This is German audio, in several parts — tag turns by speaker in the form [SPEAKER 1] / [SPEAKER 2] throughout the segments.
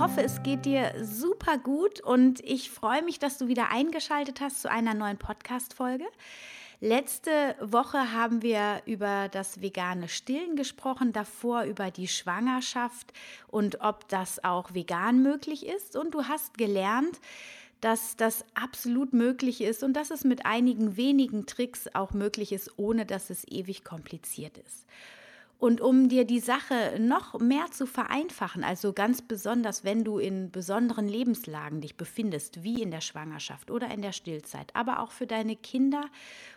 [SPEAKER 1] Hoffe, es geht dir super gut und ich freue mich, dass du wieder eingeschaltet hast zu einer neuen Podcast-Folge. Letzte Woche haben wir über das vegane Stillen gesprochen, davor über die Schwangerschaft und ob das auch vegan möglich ist. Und du hast gelernt, dass das absolut möglich ist und dass es mit einigen wenigen Tricks auch möglich ist, ohne dass es ewig kompliziert ist. Und um dir die Sache noch mehr zu vereinfachen, also ganz besonders, wenn du in besonderen Lebenslagen dich befindest, wie in der Schwangerschaft oder in der Stillzeit, aber auch für deine Kinder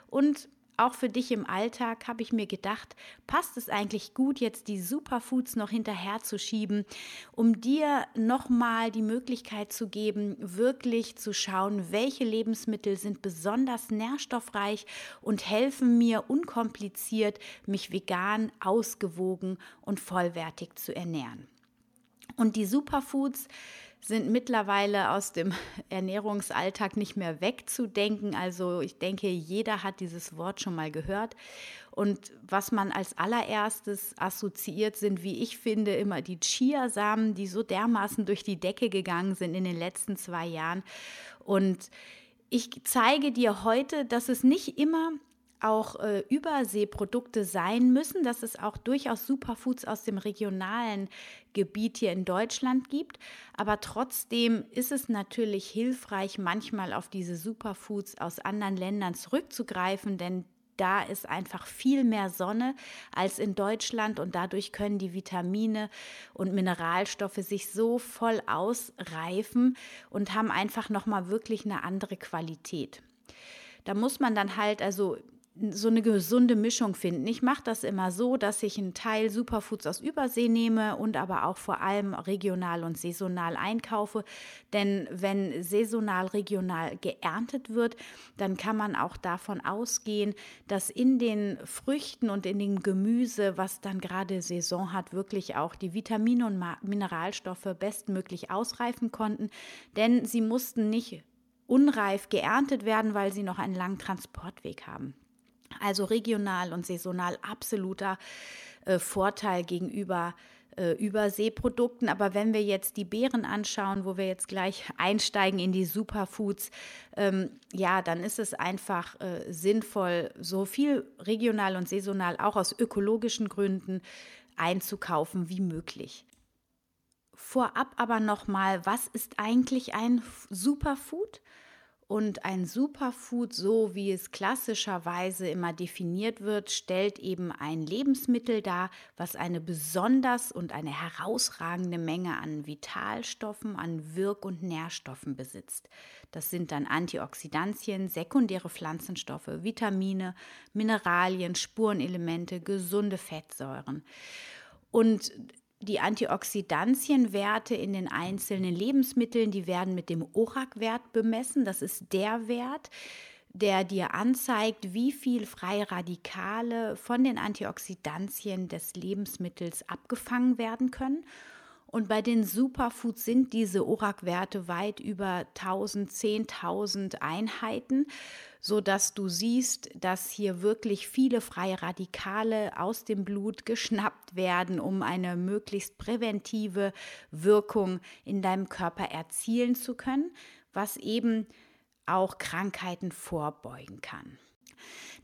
[SPEAKER 1] und auch für dich im Alltag habe ich mir gedacht, passt es eigentlich gut, jetzt die Superfoods noch hinterherzuschieben, um dir nochmal die Möglichkeit zu geben, wirklich zu schauen, welche Lebensmittel sind besonders nährstoffreich und helfen mir unkompliziert, mich vegan, ausgewogen und vollwertig zu ernähren. Und die Superfoods sind mittlerweile aus dem Ernährungsalltag nicht mehr wegzudenken. Also ich denke, jeder hat dieses Wort schon mal gehört. Und was man als allererstes assoziiert, sind, wie ich finde, immer die Chiasamen, die so dermaßen durch die Decke gegangen sind in den letzten zwei Jahren. Und ich zeige dir heute, dass es nicht immer auch äh, Überseeprodukte sein müssen, dass es auch durchaus Superfoods aus dem regionalen Gebiet hier in Deutschland gibt. Aber trotzdem ist es natürlich hilfreich, manchmal auf diese Superfoods aus anderen Ländern zurückzugreifen, denn da ist einfach viel mehr Sonne als in Deutschland und dadurch können die Vitamine und Mineralstoffe sich so voll ausreifen und haben einfach noch mal wirklich eine andere Qualität. Da muss man dann halt also so eine gesunde Mischung finden. Ich mache das immer so, dass ich einen Teil Superfoods aus Übersee nehme und aber auch vor allem regional und saisonal einkaufe. Denn wenn saisonal, regional geerntet wird, dann kann man auch davon ausgehen, dass in den Früchten und in dem Gemüse, was dann gerade Saison hat, wirklich auch die Vitamine und Mineralstoffe bestmöglich ausreifen konnten. Denn sie mussten nicht unreif geerntet werden, weil sie noch einen langen Transportweg haben. Also regional und saisonal absoluter äh, Vorteil gegenüber äh, Überseeprodukten. Aber wenn wir jetzt die Beeren anschauen, wo wir jetzt gleich einsteigen in die Superfoods, ähm, ja, dann ist es einfach äh, sinnvoll, so viel regional und saisonal auch aus ökologischen Gründen einzukaufen wie möglich. Vorab aber nochmal, was ist eigentlich ein Superfood? Und ein Superfood, so wie es klassischerweise immer definiert wird, stellt eben ein Lebensmittel dar, was eine besonders und eine herausragende Menge an Vitalstoffen, an Wirk- und Nährstoffen besitzt. Das sind dann Antioxidantien, sekundäre Pflanzenstoffe, Vitamine, Mineralien, Spurenelemente, gesunde Fettsäuren. Und die Antioxidantienwerte in den einzelnen Lebensmitteln, die werden mit dem ORAC-Wert bemessen. Das ist der Wert, der dir anzeigt, wie viel freie Radikale von den Antioxidantien des Lebensmittels abgefangen werden können. Und bei den Superfoods sind diese ORAC-Werte weit über 1000, 10.000 Einheiten so dass du siehst, dass hier wirklich viele freie Radikale aus dem Blut geschnappt werden, um eine möglichst präventive Wirkung in deinem Körper erzielen zu können, was eben auch Krankheiten vorbeugen kann.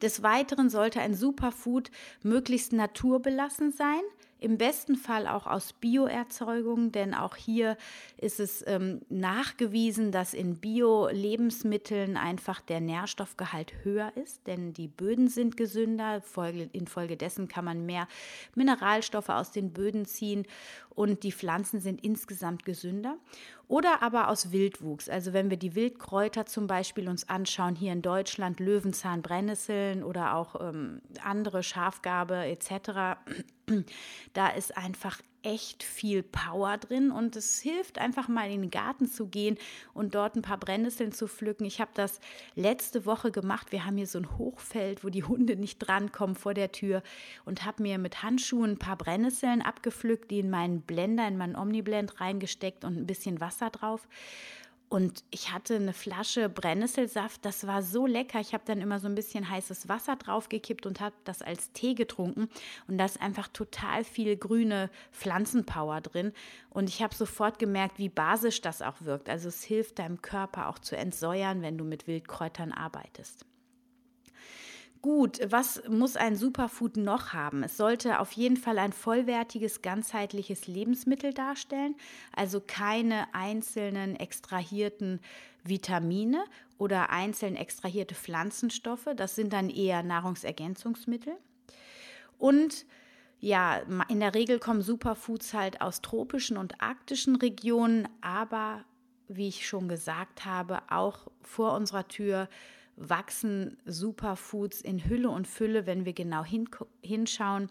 [SPEAKER 1] Des Weiteren sollte ein Superfood möglichst naturbelassen sein, im besten Fall auch aus Bioerzeugung, denn auch hier ist es ähm, nachgewiesen, dass in Bio-Lebensmitteln einfach der Nährstoffgehalt höher ist, denn die Böden sind gesünder. Infolgedessen kann man mehr Mineralstoffe aus den Böden ziehen und die Pflanzen sind insgesamt gesünder. Oder aber aus Wildwuchs. Also wenn wir die Wildkräuter zum Beispiel uns anschauen, hier in Deutschland Löwenzahn, Brennnesseln oder auch ähm, andere Schafgarbe etc., da ist einfach echt viel Power drin und es hilft einfach mal in den Garten zu gehen und dort ein paar Brennnesseln zu pflücken. Ich habe das letzte Woche gemacht. Wir haben hier so ein Hochfeld, wo die Hunde nicht drankommen vor der Tür und habe mir mit Handschuhen ein paar Brennnesseln abgepflückt, die in meinen Blender, in meinen Omniblend reingesteckt und ein bisschen Wasser drauf. Und ich hatte eine Flasche Brennnesselsaft, das war so lecker. Ich habe dann immer so ein bisschen heißes Wasser draufgekippt und habe das als Tee getrunken. Und da ist einfach total viel grüne Pflanzenpower drin. Und ich habe sofort gemerkt, wie basisch das auch wirkt. Also es hilft deinem Körper auch zu entsäuern, wenn du mit Wildkräutern arbeitest. Gut, was muss ein Superfood noch haben? Es sollte auf jeden Fall ein vollwertiges, ganzheitliches Lebensmittel darstellen, also keine einzelnen extrahierten Vitamine oder einzeln extrahierte Pflanzenstoffe. Das sind dann eher Nahrungsergänzungsmittel. Und ja, in der Regel kommen Superfoods halt aus tropischen und arktischen Regionen, aber wie ich schon gesagt habe, auch vor unserer Tür wachsen Superfoods in Hülle und Fülle, wenn wir genau hinschauen.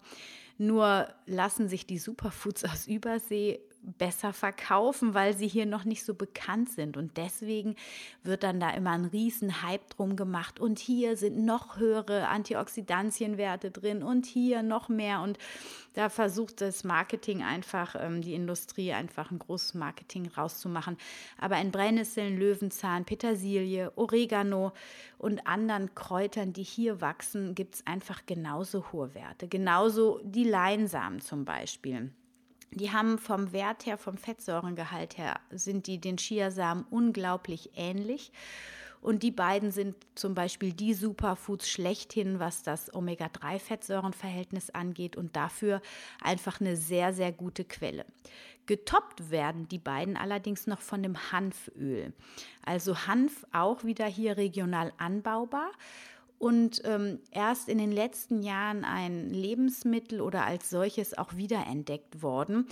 [SPEAKER 1] Nur lassen sich die Superfoods aus Übersee besser verkaufen, weil sie hier noch nicht so bekannt sind. Und deswegen wird dann da immer ein riesen Hype drum gemacht. Und hier sind noch höhere Antioxidantienwerte drin und hier noch mehr. Und da versucht das Marketing einfach, ähm, die Industrie einfach ein großes Marketing rauszumachen. Aber in Brennnesseln, Löwenzahn, Petersilie, Oregano und anderen Kräutern, die hier wachsen, gibt es einfach genauso hohe Werte. Genauso die Leinsamen zum Beispiel. Die haben vom Wert her, vom Fettsäurengehalt her, sind die den Chiasamen unglaublich ähnlich. Und die beiden sind zum Beispiel die Superfoods schlechthin, was das Omega-3-Fettsäurenverhältnis angeht und dafür einfach eine sehr, sehr gute Quelle. Getoppt werden die beiden allerdings noch von dem Hanföl. Also Hanf auch wieder hier regional anbaubar und ähm, erst in den letzten Jahren ein Lebensmittel oder als solches auch wiederentdeckt worden,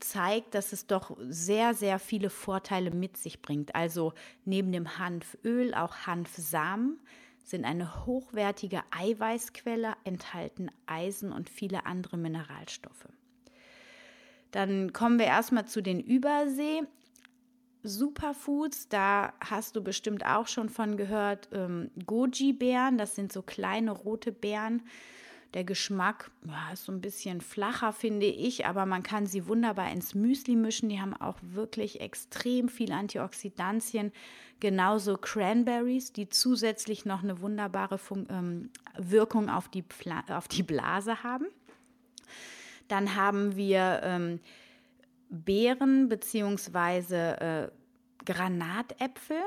[SPEAKER 1] zeigt, dass es doch sehr, sehr viele Vorteile mit sich bringt. Also neben dem Hanföl auch Hanfsamen sind eine hochwertige Eiweißquelle, enthalten Eisen und viele andere Mineralstoffe. Dann kommen wir erstmal zu den Übersee. Superfoods, da hast du bestimmt auch schon von gehört, ähm, Goji-Beeren, das sind so kleine rote Beeren. Der Geschmack ja, ist so ein bisschen flacher, finde ich, aber man kann sie wunderbar ins Müsli mischen. Die haben auch wirklich extrem viel Antioxidantien. Genauso Cranberries, die zusätzlich noch eine wunderbare Fun ähm, Wirkung auf die, auf die Blase haben. Dann haben wir ähm, Beeren beziehungsweise äh, Granatäpfel.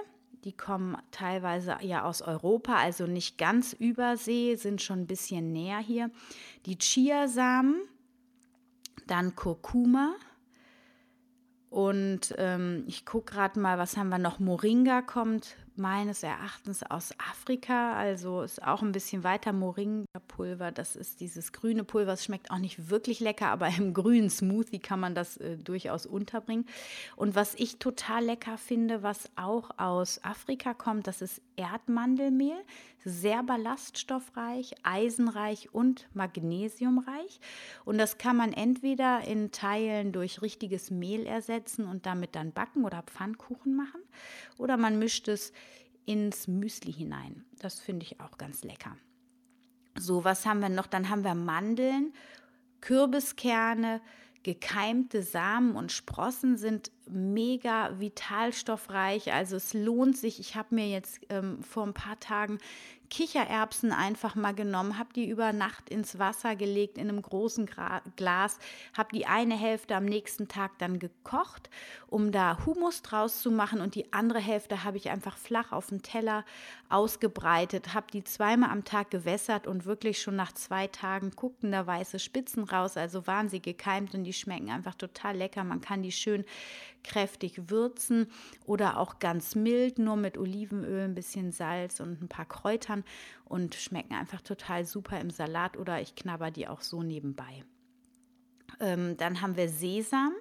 [SPEAKER 1] Die kommen teilweise ja aus Europa, also nicht ganz übersee, sind schon ein bisschen näher hier. Die Chiasamen, dann Kurkuma. Und ähm, ich gucke gerade mal, was haben wir noch? Moringa kommt meines Erachtens aus Afrika, also ist auch ein bisschen weiter Moringa-Pulver. Das ist dieses grüne Pulver, das schmeckt auch nicht wirklich lecker, aber im grünen Smoothie kann man das äh, durchaus unterbringen. Und was ich total lecker finde, was auch aus Afrika kommt, das ist Erdmandelmehl. Sehr ballaststoffreich, eisenreich und magnesiumreich. Und das kann man entweder in Teilen durch richtiges Mehl ersetzen und damit dann backen oder Pfannkuchen machen. Oder man mischt es ins Müsli hinein. Das finde ich auch ganz lecker. So, was haben wir noch? Dann haben wir Mandeln, Kürbiskerne, gekeimte Samen und Sprossen sind mega vitalstoffreich. Also es lohnt sich. Ich habe mir jetzt ähm, vor ein paar Tagen Kichererbsen einfach mal genommen, habe die über Nacht ins Wasser gelegt in einem großen Gra Glas, habe die eine Hälfte am nächsten Tag dann gekocht, um da Humus draus zu machen und die andere Hälfte habe ich einfach flach auf dem Teller ausgebreitet, habe die zweimal am Tag gewässert und wirklich schon nach zwei Tagen guckten da weiße Spitzen raus, also waren sie gekeimt und die schmecken einfach total lecker. Man kann die schön kräftig würzen oder auch ganz mild, nur mit Olivenöl, ein bisschen Salz und ein paar Kräutern und schmecken einfach total super im Salat oder ich knabber die auch so nebenbei. Ähm, dann haben wir Sesam.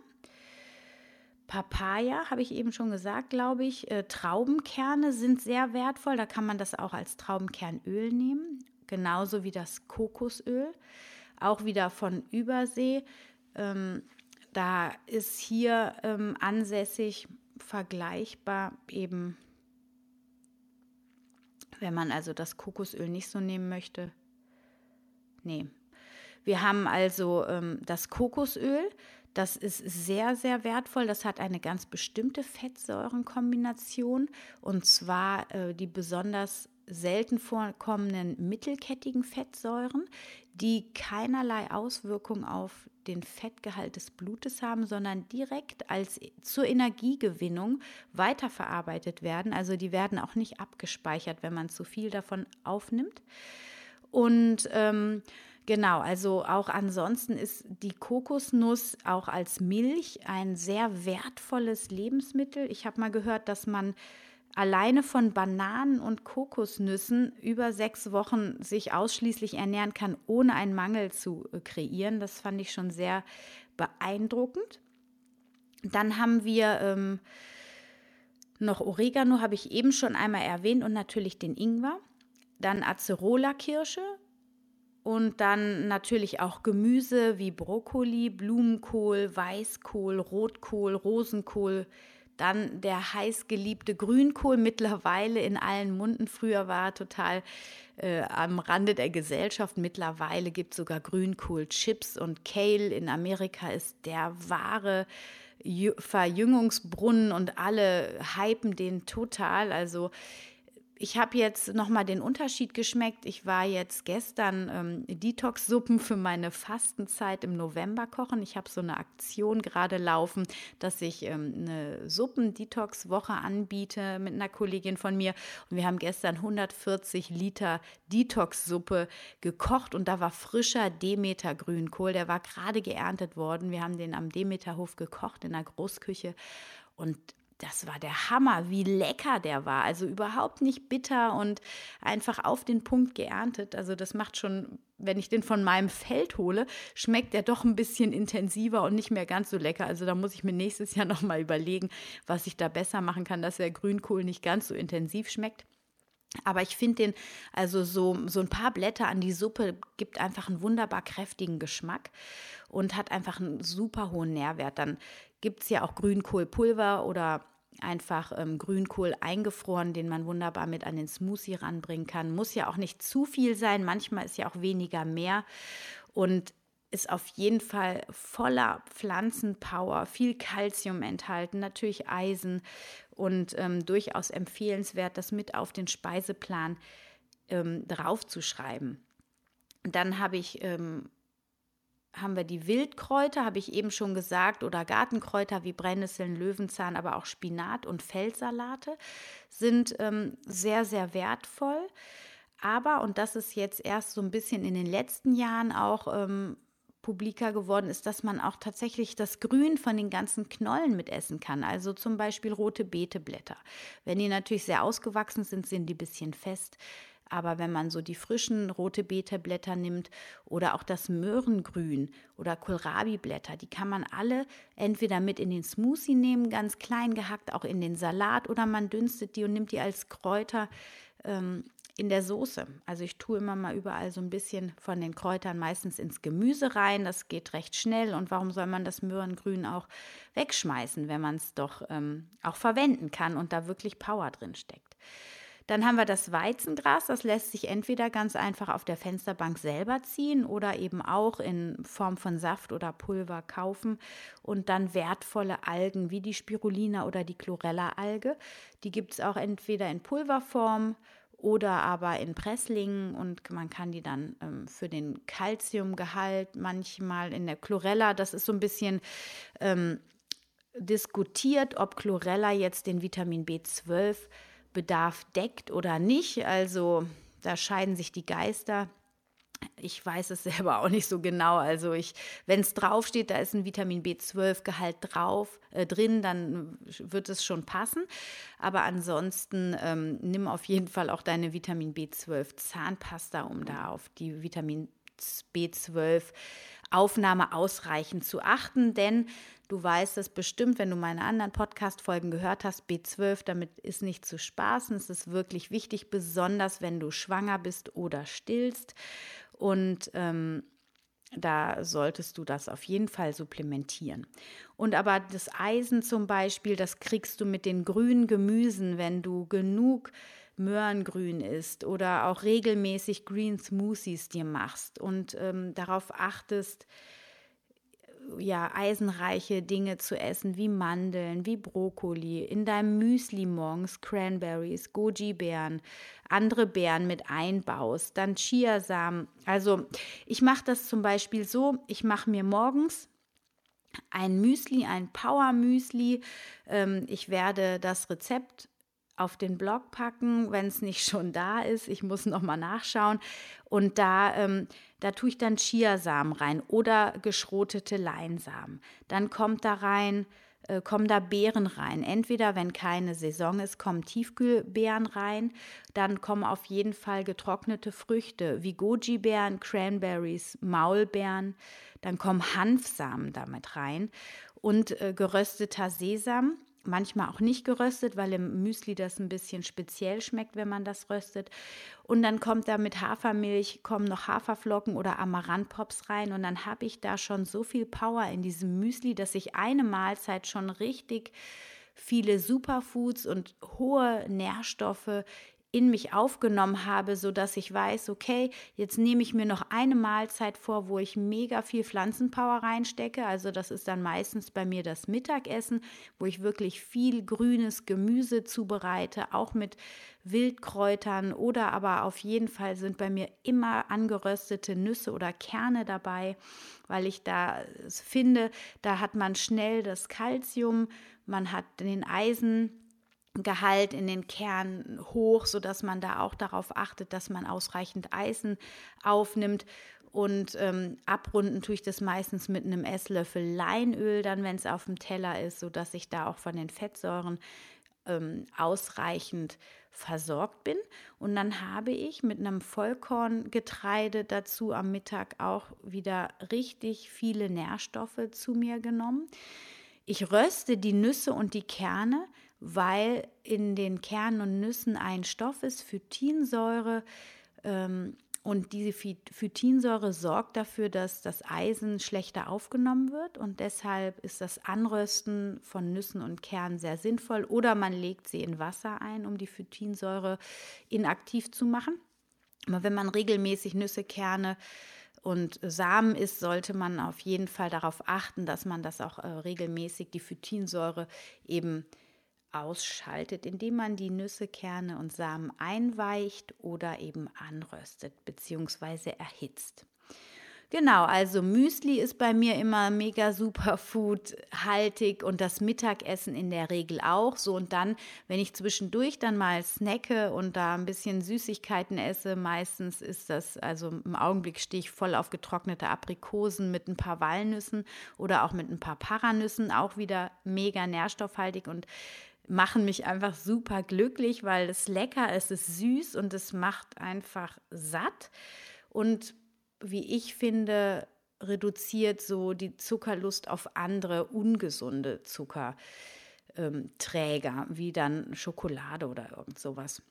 [SPEAKER 1] Papaya, habe ich eben schon gesagt, glaube ich. Äh, Traubenkerne sind sehr wertvoll. Da kann man das auch als Traubenkernöl nehmen. Genauso wie das Kokosöl. Auch wieder von Übersee Ähm, da ist hier ähm, ansässig vergleichbar eben, wenn man also das Kokosöl nicht so nehmen möchte. Nee. Wir haben also ähm, das Kokosöl, das ist sehr, sehr wertvoll. Das hat eine ganz bestimmte Fettsäurenkombination und zwar äh, die besonders selten vorkommenden mittelkettigen Fettsäuren, die keinerlei Auswirkung auf den Fettgehalt des Blutes haben, sondern direkt als zur Energiegewinnung weiterverarbeitet werden. Also die werden auch nicht abgespeichert, wenn man zu viel davon aufnimmt. Und ähm, Genau, also auch ansonsten ist die Kokosnuss auch als Milch ein sehr wertvolles Lebensmittel. Ich habe mal gehört, dass man alleine von Bananen und Kokosnüssen über sechs Wochen sich ausschließlich ernähren kann, ohne einen Mangel zu äh, kreieren. Das fand ich schon sehr beeindruckend. Dann haben wir ähm, noch Oregano, habe ich eben schon einmal erwähnt, und natürlich den Ingwer. Dann Acerola-Kirsche, und dann natürlich auch Gemüse wie Brokkoli, Blumenkohl, Weißkohl, Rotkohl, Rosenkohl. Dann der heißgeliebte Grünkohl mittlerweile in allen Munden. Früher war total äh, am Rande der Gesellschaft. Mittlerweile gibt es sogar Grünkohl-Chips und Kale in Amerika ist der wahre Verjüngungsbrunnen und alle hypen den total. Also ich habe jetzt nochmal den Unterschied geschmeckt. Ich war jetzt gestern ähm, Detox-Suppen für meine Fastenzeit im November kochen. Ich habe so eine Aktion gerade laufen, dass ich ähm, eine Suppen-Detox-Woche anbiete mit einer Kollegin von mir. Und wir haben gestern 140 Liter Detox-Suppe gekocht und da war frischer Demeter-Grünkohl. Der war gerade geerntet worden. Wir haben den am Demeterhof gekocht in der Großküche. Und das war der Hammer, wie lecker der war. Also überhaupt nicht bitter und einfach auf den Punkt geerntet. Also das macht schon, wenn ich den von meinem Feld hole, schmeckt der doch ein bisschen intensiver und nicht mehr ganz so lecker. Also da muss ich mir nächstes Jahr nochmal überlegen, was ich da besser machen kann, dass der Grünkohl nicht ganz so intensiv schmeckt. Aber ich finde den, also so, so ein paar Blätter an die Suppe gibt einfach einen wunderbar kräftigen Geschmack und hat einfach einen super hohen Nährwert. Dann gibt es ja auch Grünkohlpulver oder einfach ähm, Grünkohl eingefroren, den man wunderbar mit an den Smoothie ranbringen kann. Muss ja auch nicht zu viel sein, manchmal ist ja auch weniger mehr und ist auf jeden Fall voller Pflanzenpower, viel Kalzium enthalten, natürlich Eisen und ähm, durchaus empfehlenswert, das mit auf den Speiseplan ähm, draufzuschreiben. Dann habe ich ähm, haben wir die Wildkräuter, habe ich eben schon gesagt, oder Gartenkräuter wie Brennnesseln, Löwenzahn, aber auch Spinat und Feldsalate sind ähm, sehr, sehr wertvoll. Aber, und das ist jetzt erst so ein bisschen in den letzten Jahren auch ähm, publiker geworden ist, dass man auch tatsächlich das Grün von den ganzen Knollen mitessen kann. Also zum Beispiel rote Beeteblätter. Wenn die natürlich sehr ausgewachsen sind, sind die ein bisschen fest. Aber wenn man so die frischen rote Beeteblätter nimmt oder auch das Möhrengrün oder Kohlrabi-Blätter, die kann man alle entweder mit in den Smoothie nehmen, ganz klein gehackt, auch in den Salat oder man dünstet die und nimmt die als Kräuter ähm, in der Soße. Also ich tue immer mal überall so ein bisschen von den Kräutern meistens ins Gemüse rein. Das geht recht schnell. Und warum soll man das Möhrengrün auch wegschmeißen, wenn man es doch ähm, auch verwenden kann und da wirklich Power drin steckt? Dann haben wir das Weizengras, das lässt sich entweder ganz einfach auf der Fensterbank selber ziehen oder eben auch in Form von Saft oder Pulver kaufen und dann wertvolle Algen wie die Spirulina oder die Chlorella-Alge. Die gibt es auch entweder in Pulverform oder aber in Presslingen und man kann die dann ähm, für den Kalziumgehalt manchmal in der Chlorella, das ist so ein bisschen ähm, diskutiert, ob Chlorella jetzt den Vitamin B12 Bedarf deckt oder nicht. Also da scheiden sich die Geister. Ich weiß es selber auch nicht so genau. Also ich, wenn es draufsteht, da ist ein Vitamin B12-Gehalt drauf äh, drin, dann wird es schon passen. Aber ansonsten ähm, nimm auf jeden Fall auch deine Vitamin B12 Zahnpasta, um da auf die Vitamin B12 Aufnahme ausreichend zu achten, denn Du weißt es bestimmt, wenn du meine anderen Podcast-Folgen gehört hast, B12, damit ist nicht zu spaßen. Es ist wirklich wichtig, besonders wenn du schwanger bist oder stillst. Und ähm, da solltest du das auf jeden Fall supplementieren. Und aber das Eisen zum Beispiel, das kriegst du mit den grünen Gemüsen, wenn du genug Möhrengrün isst oder auch regelmäßig Green Smoothies dir machst und ähm, darauf achtest, ja, eisenreiche Dinge zu essen, wie Mandeln, wie Brokkoli, in deinem Müsli morgens Cranberries, Goji-Beeren, andere Beeren mit einbaust, dann Chiasamen. Also ich mache das zum Beispiel so, ich mache mir morgens ein Müsli, ein Power-Müsli. Ähm, ich werde das Rezept auf den Blog packen, wenn es nicht schon da ist. Ich muss noch mal nachschauen. Und da, ähm, da tue ich dann Chiasamen rein oder geschrotete Leinsamen. Dann kommt da rein, äh, kommen da Beeren rein. Entweder, wenn keine Saison ist, kommen Tiefkühlbeeren rein. Dann kommen auf jeden Fall getrocknete Früchte wie Goji-Beeren, Cranberries, Maulbeeren. Dann kommen Hanfsamen damit rein und äh, gerösteter Sesam manchmal auch nicht geröstet, weil im Müsli das ein bisschen speziell schmeckt, wenn man das röstet. Und dann kommt da mit Hafermilch, kommen noch Haferflocken oder Amaranthpops rein und dann habe ich da schon so viel Power in diesem Müsli, dass ich eine Mahlzeit schon richtig viele Superfoods und hohe Nährstoffe in mich aufgenommen habe, so dass ich weiß, okay, jetzt nehme ich mir noch eine Mahlzeit vor, wo ich mega viel Pflanzenpower reinstecke. Also das ist dann meistens bei mir das Mittagessen, wo ich wirklich viel grünes Gemüse zubereite, auch mit Wildkräutern oder aber auf jeden Fall sind bei mir immer angeröstete Nüsse oder Kerne dabei, weil ich da finde, da hat man schnell das Kalzium, man hat den Eisen Gehalt in den Kernen hoch, sodass man da auch darauf achtet, dass man ausreichend Eisen aufnimmt. Und ähm, abrunden tue ich das meistens mit einem Esslöffel Leinöl, dann wenn es auf dem Teller ist, sodass ich da auch von den Fettsäuren ähm, ausreichend versorgt bin. Und dann habe ich mit einem Vollkorngetreide dazu am Mittag auch wieder richtig viele Nährstoffe zu mir genommen. Ich röste die Nüsse und die Kerne weil in den Kernen und Nüssen ein Stoff ist, Phytinsäure. Ähm, und diese Phytinsäure sorgt dafür, dass das Eisen schlechter aufgenommen wird. Und deshalb ist das Anrösten von Nüssen und Kernen sehr sinnvoll. Oder man legt sie in Wasser ein, um die Phytinsäure inaktiv zu machen. Aber wenn man regelmäßig Nüsse, Kerne und Samen isst, sollte man auf jeden Fall darauf achten, dass man das auch äh, regelmäßig, die Phytinsäure eben ausschaltet, indem man die Nüsse, Kerne und Samen einweicht oder eben anröstet bzw. erhitzt. Genau, also Müsli ist bei mir immer mega Superfood haltig und das Mittagessen in der Regel auch so und dann, wenn ich zwischendurch dann mal snacke und da ein bisschen Süßigkeiten esse, meistens ist das, also im Augenblick stehe ich voll auf getrocknete Aprikosen mit ein paar Walnüssen oder auch mit ein paar Paranüssen, auch wieder mega nährstoffhaltig und machen mich einfach super glücklich, weil es lecker ist, es ist süß und es macht einfach satt. Und wie ich finde, reduziert so die Zuckerlust auf andere ungesunde Zuckerträger, ähm, wie dann Schokolade oder irgend sowas.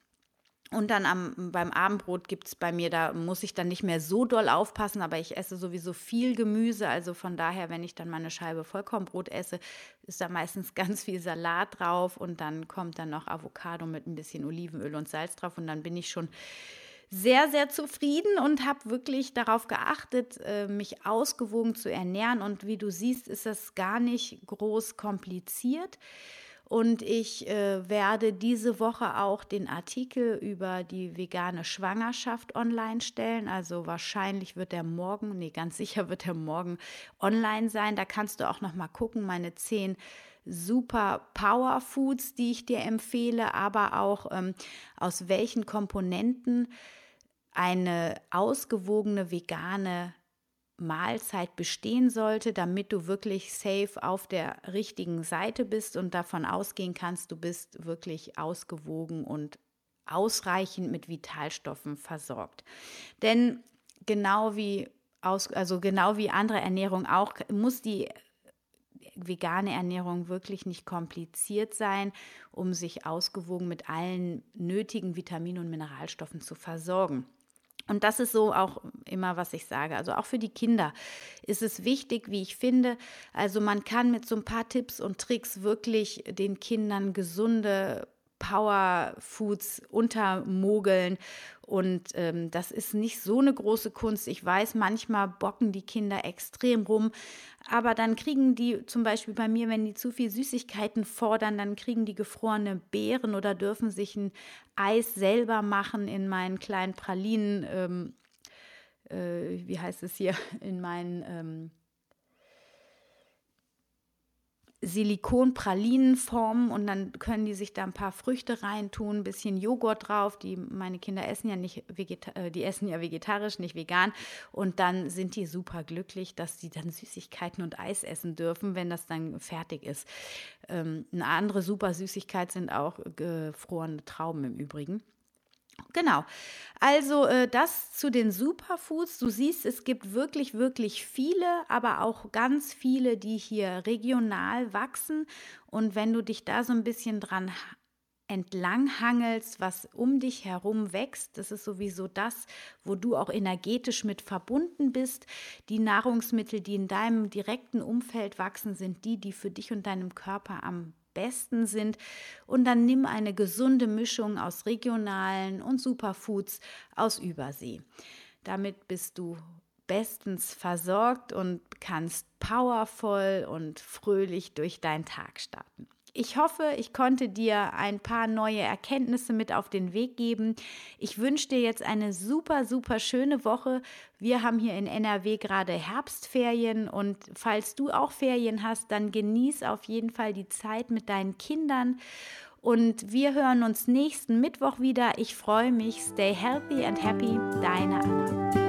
[SPEAKER 1] Und dann am, beim Abendbrot gibt es bei mir, da muss ich dann nicht mehr so doll aufpassen, aber ich esse sowieso viel Gemüse. Also von daher, wenn ich dann meine Scheibe Vollkornbrot esse, ist da meistens ganz viel Salat drauf und dann kommt dann noch Avocado mit ein bisschen Olivenöl und Salz drauf und dann bin ich schon sehr, sehr zufrieden und habe wirklich darauf geachtet, äh, mich ausgewogen zu ernähren. Und wie du siehst, ist das gar nicht groß kompliziert. Und ich äh, werde diese Woche auch den Artikel über die vegane Schwangerschaft online stellen. Also wahrscheinlich wird der morgen, nee, ganz sicher wird der morgen online sein. Da kannst du auch noch mal gucken, meine zehn super Power Foods, die ich dir empfehle, aber auch ähm, aus welchen Komponenten eine ausgewogene vegane Mahlzeit bestehen sollte, damit du wirklich safe auf der richtigen Seite bist und davon ausgehen kannst, du bist wirklich ausgewogen und ausreichend mit Vitalstoffen versorgt. Denn genau wie aus, also genau wie andere Ernährung auch, muss die vegane Ernährung wirklich nicht kompliziert sein, um sich ausgewogen mit allen nötigen Vitaminen und Mineralstoffen zu versorgen. Und das ist so auch immer, was ich sage. Also auch für die Kinder ist es wichtig, wie ich finde. Also man kann mit so ein paar Tipps und Tricks wirklich den Kindern gesunde Power Foods untermogeln. Und ähm, das ist nicht so eine große Kunst. Ich weiß, manchmal bocken die Kinder extrem rum, aber dann kriegen die zum Beispiel bei mir, wenn die zu viel Süßigkeiten fordern, dann kriegen die gefrorene Beeren oder dürfen sich ein Eis selber machen in meinen kleinen Pralinen. Ähm, äh, wie heißt es hier? In meinen. Ähm, Silikonpralinenformen und dann können die sich da ein paar Früchte reintun, ein bisschen Joghurt drauf. Die meine Kinder essen ja nicht vegeta äh, die essen ja vegetarisch, nicht vegan und dann sind die super glücklich, dass sie dann Süßigkeiten und Eis essen dürfen, wenn das dann fertig ist. Ähm, eine andere super Süßigkeit sind auch gefrorene Trauben im Übrigen. Genau. Also äh, das zu den Superfoods. Du siehst, es gibt wirklich, wirklich viele, aber auch ganz viele, die hier regional wachsen. Und wenn du dich da so ein bisschen dran entlanghangelst, was um dich herum wächst, das ist sowieso das, wo du auch energetisch mit verbunden bist. Die Nahrungsmittel, die in deinem direkten Umfeld wachsen, sind die, die für dich und deinem Körper am besten sind. Und dann nimm eine gesunde Mischung aus regionalen und Superfoods aus Übersee. Damit bist du bestens versorgt und kannst powervoll und fröhlich durch deinen Tag starten. Ich hoffe, ich konnte dir ein paar neue Erkenntnisse mit auf den Weg geben. Ich wünsche dir jetzt eine super, super schöne Woche. Wir haben hier in NRW gerade Herbstferien und falls du auch Ferien hast, dann genieß auf jeden Fall die Zeit mit deinen Kindern. Und wir hören uns nächsten Mittwoch wieder. Ich freue mich. Stay healthy and happy. Deine Anna.